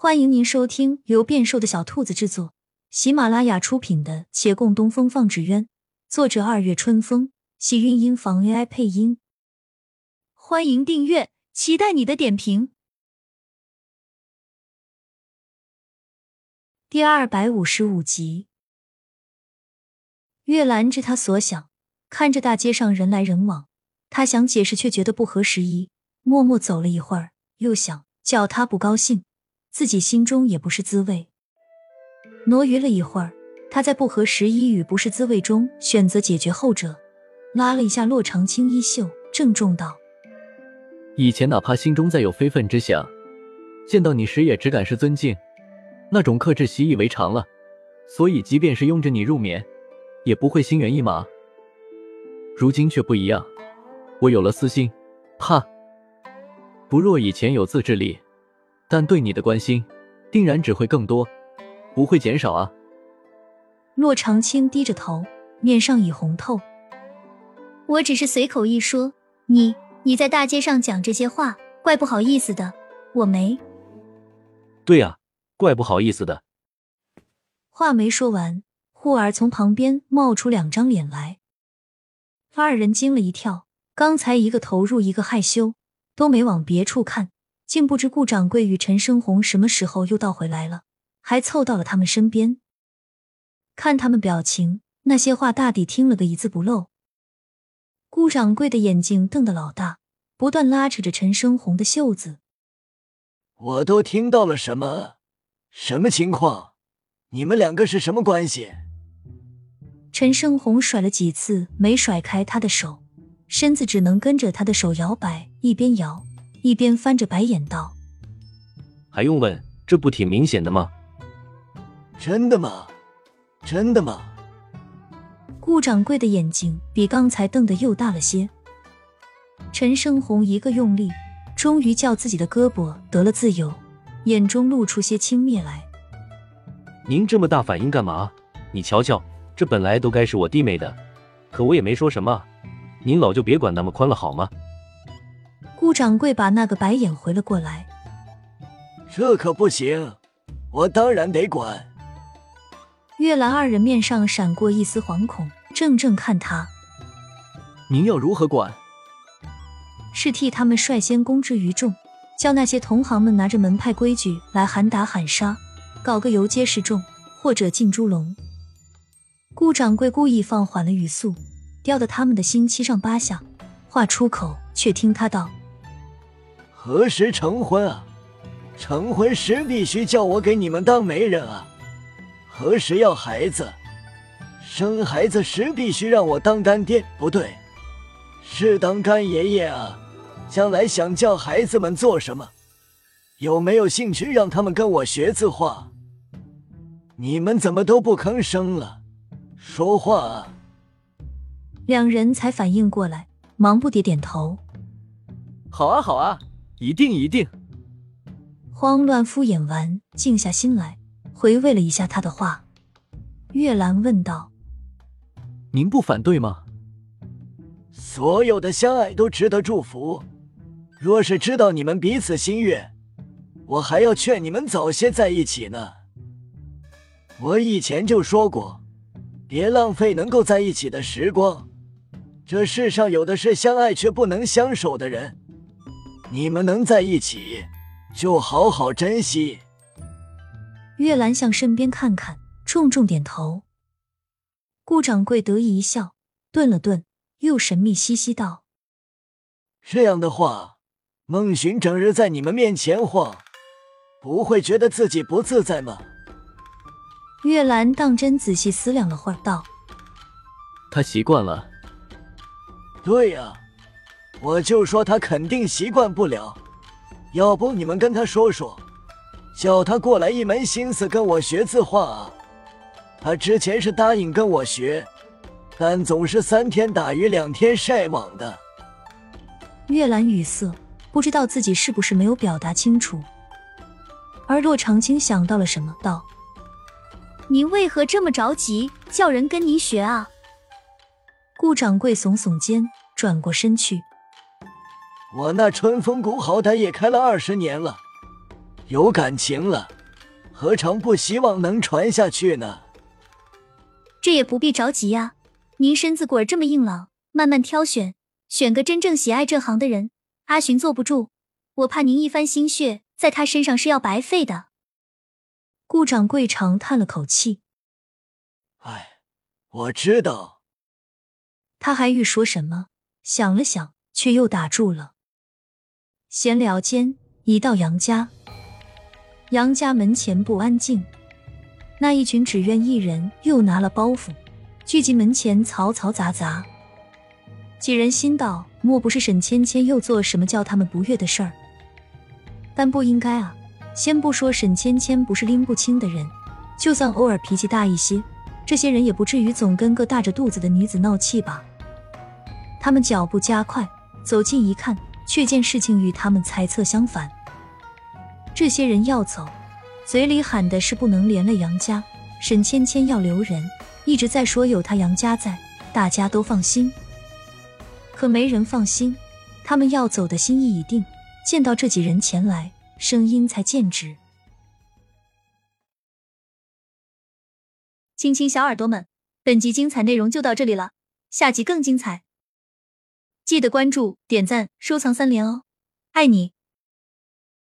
欢迎您收听由变瘦的小兔子制作、喜马拉雅出品的《且共东风放纸鸢》，作者二月春风，喜韵音房 AI 配音。欢迎订阅，期待你的点评。第二百五十五集，月兰知他所想，看着大街上人来人往，他想解释却觉得不合时宜，默默走了一会儿，又想叫他不高兴。自己心中也不是滋味。挪余了一会儿，他在不合时宜与不是滋味中选择解决后者，拉了一下洛长青衣袖，郑重道：“以前哪怕心中再有非分之想，见到你时也只感是尊敬，那种克制习以为常了，所以即便是拥着你入眠，也不会心猿意马。如今却不一样，我有了私心，怕不若以前有自制力。”但对你的关心，定然只会更多，不会减少啊。洛长青低着头，面上已红透。我只是随口一说，你你在大街上讲这些话，怪不好意思的。我没。对呀，怪不好意思的。话没说完，忽而从旁边冒出两张脸来，二人惊了一跳，刚才一个投入，一个害羞，都没往别处看。竟不知顾掌柜与陈生红什么时候又倒回来了，还凑到了他们身边。看他们表情，那些话大抵听了个一字不漏。顾掌柜的眼睛瞪得老大，不断拉扯着陈生红的袖子。我都听到了什么？什么情况？你们两个是什么关系？陈生红甩了几次没甩开他的手，身子只能跟着他的手摇摆，一边摇。一边翻着白眼道：“还用问？这不挺明显的吗？”“真的吗？真的吗？”顾掌柜的眼睛比刚才瞪得又大了些。陈胜红一个用力，终于叫自己的胳膊得了自由，眼中露出些轻蔑来。“您这么大反应干嘛？你瞧瞧，这本来都该是我弟妹的，可我也没说什么，您老就别管那么宽了好吗？”顾掌柜把那个白眼回了过来，这可不行，我当然得管。月兰二人面上闪过一丝惶恐，怔怔看他。您要如何管？是替他们率先公之于众，叫那些同行们拿着门派规矩来喊打喊杀，搞个游街示众，或者进猪笼。顾掌柜故意放缓了语速，吊得他们的心七上八下，话出口却听他道。何时成婚啊？成婚时必须叫我给你们当媒人啊！何时要孩子？生孩子时必须让我当干爹，不对，是当干爷爷啊！将来想叫孩子们做什么？有没有兴趣让他们跟我学字画？你们怎么都不吭声了？说话啊！两人才反应过来，忙不迭点头。好啊，好啊。一定一定。慌乱敷衍完，静下心来，回味了一下他的话。月兰问道：“您不反对吗？”所有的相爱都值得祝福。若是知道你们彼此心愿，我还要劝你们早些在一起呢。我以前就说过，别浪费能够在一起的时光。这世上有的是相爱却不能相守的人。你们能在一起，就好好珍惜。月兰向身边看看，重重点头。顾掌柜得意一笑，顿了顿，又神秘兮兮道：“这样的话，孟寻整日在你们面前晃，不会觉得自己不自在吗？”月兰当真仔细思量了会儿，道：“他习惯了。”对呀。我就说他肯定习惯不了，要不你们跟他说说，叫他过来一门心思跟我学字画啊。他之前是答应跟我学，但总是三天打鱼两天晒网的。月兰语塞，不知道自己是不是没有表达清楚。而洛长青想到了什么，道：“您为何这么着急，叫人跟您学啊？”顾掌柜耸耸肩，转过身去。我那春风谷好歹也开了二十年了，有感情了，何尝不希望能传下去呢？这也不必着急呀。您身子骨儿这么硬朗，慢慢挑选，选个真正喜爱这行的人。阿寻坐不住，我怕您一番心血在他身上是要白费的。顾掌柜长叹了口气：“哎，我知道。”他还欲说什么，想了想，却又打住了。闲聊间，一到杨家，杨家门前不安静，那一群只愿一人又拿了包袱。聚集门前，嘈嘈杂杂。几人心道：莫不是沈芊芊又做什么叫他们不悦的事儿？但不应该啊！先不说沈芊芊不是拎不清的人，就算偶尔脾气大一些，这些人也不至于总跟个大着肚子的女子闹气吧？他们脚步加快，走近一看，却见事情与他们猜测相反。这些人要走，嘴里喊的是不能连累杨家，沈芊芊要留人。一直在说有他杨家在，大家都放心。可没人放心，他们要走的心意已定。见到这几人前来，声音才渐止。亲亲小耳朵们，本集精彩内容就到这里了，下集更精彩，记得关注、点赞、收藏三连哦，爱你！